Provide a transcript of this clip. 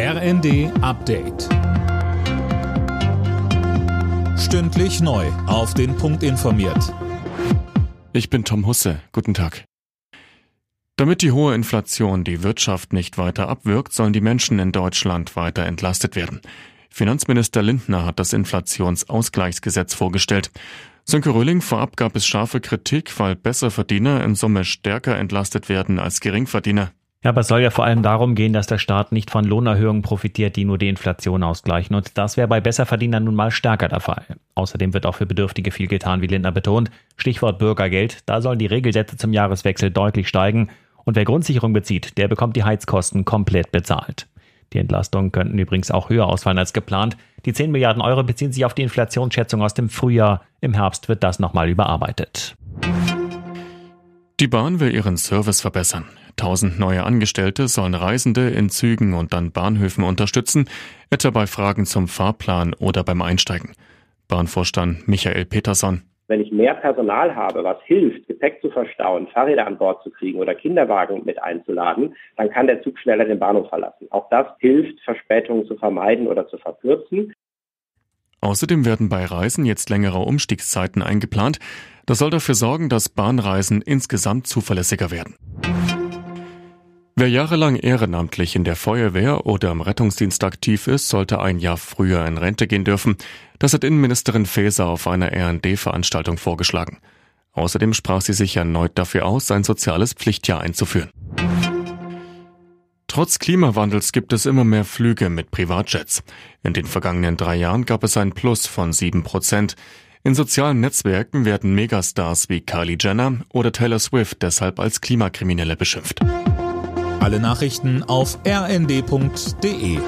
RND Update. Stündlich neu. Auf den Punkt informiert. Ich bin Tom Husse. Guten Tag. Damit die hohe Inflation die Wirtschaft nicht weiter abwirkt, sollen die Menschen in Deutschland weiter entlastet werden. Finanzminister Lindner hat das Inflationsausgleichsgesetz vorgestellt. Sönke Röhling, vorab gab es scharfe Kritik, weil Besserverdiener in Summe stärker entlastet werden als Geringverdiener. Ja, aber es soll ja vor allem darum gehen, dass der Staat nicht von Lohnerhöhungen profitiert, die nur die Inflation ausgleichen. Und das wäre bei Besserverdienern nun mal stärker der Fall. Außerdem wird auch für Bedürftige viel getan, wie Lindner betont. Stichwort Bürgergeld. Da sollen die Regelsätze zum Jahreswechsel deutlich steigen. Und wer Grundsicherung bezieht, der bekommt die Heizkosten komplett bezahlt. Die Entlastungen könnten übrigens auch höher ausfallen als geplant. Die 10 Milliarden Euro beziehen sich auf die Inflationsschätzung aus dem Frühjahr. Im Herbst wird das nochmal überarbeitet. Die Bahn will ihren Service verbessern. Tausend neue Angestellte sollen Reisende in Zügen und dann Bahnhöfen unterstützen, etwa bei Fragen zum Fahrplan oder beim Einsteigen. Bahnvorstand Michael Peterson. Wenn ich mehr Personal habe, was hilft, Gepäck zu verstauen, Fahrräder an Bord zu kriegen oder Kinderwagen mit einzuladen, dann kann der Zug schneller den Bahnhof verlassen. Auch das hilft, Verspätungen zu vermeiden oder zu verkürzen. Außerdem werden bei Reisen jetzt längere Umstiegszeiten eingeplant. Das soll dafür sorgen, dass Bahnreisen insgesamt zuverlässiger werden. Wer jahrelang ehrenamtlich in der Feuerwehr oder im Rettungsdienst aktiv ist, sollte ein Jahr früher in Rente gehen dürfen. Das hat Innenministerin Faeser auf einer RD-Veranstaltung vorgeschlagen. Außerdem sprach sie sich erneut dafür aus, ein soziales Pflichtjahr einzuführen. Trotz Klimawandels gibt es immer mehr Flüge mit Privatjets. In den vergangenen drei Jahren gab es ein Plus von sieben Prozent. In sozialen Netzwerken werden Megastars wie Kylie Jenner oder Taylor Swift deshalb als Klimakriminelle beschimpft. Alle Nachrichten auf rnd.de